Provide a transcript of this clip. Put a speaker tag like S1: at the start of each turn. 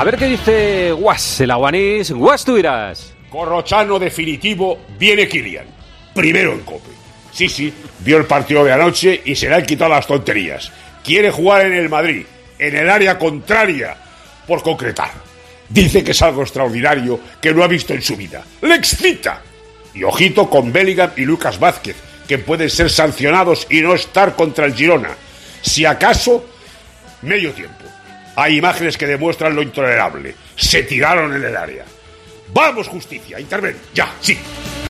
S1: A ver qué dice Guas, el aguanís. Guas, tú irás.
S2: Corrochano definitivo, viene Kilian. Primero en Cope. Sí, sí, vio el partido de anoche y se le han quitado las tonterías. Quiere jugar en el Madrid, en el área contraria, por concretar. Dice que es algo extraordinario que no ha visto en su vida. ¡Le excita! Y ojito con Bellingham y Lucas Vázquez, que pueden ser sancionados y no estar contra el Girona. Si acaso, medio tiempo. Hay imágenes que demuestran lo intolerable. Se tiraron en el área. Vamos, justicia, interven. Ya, sí.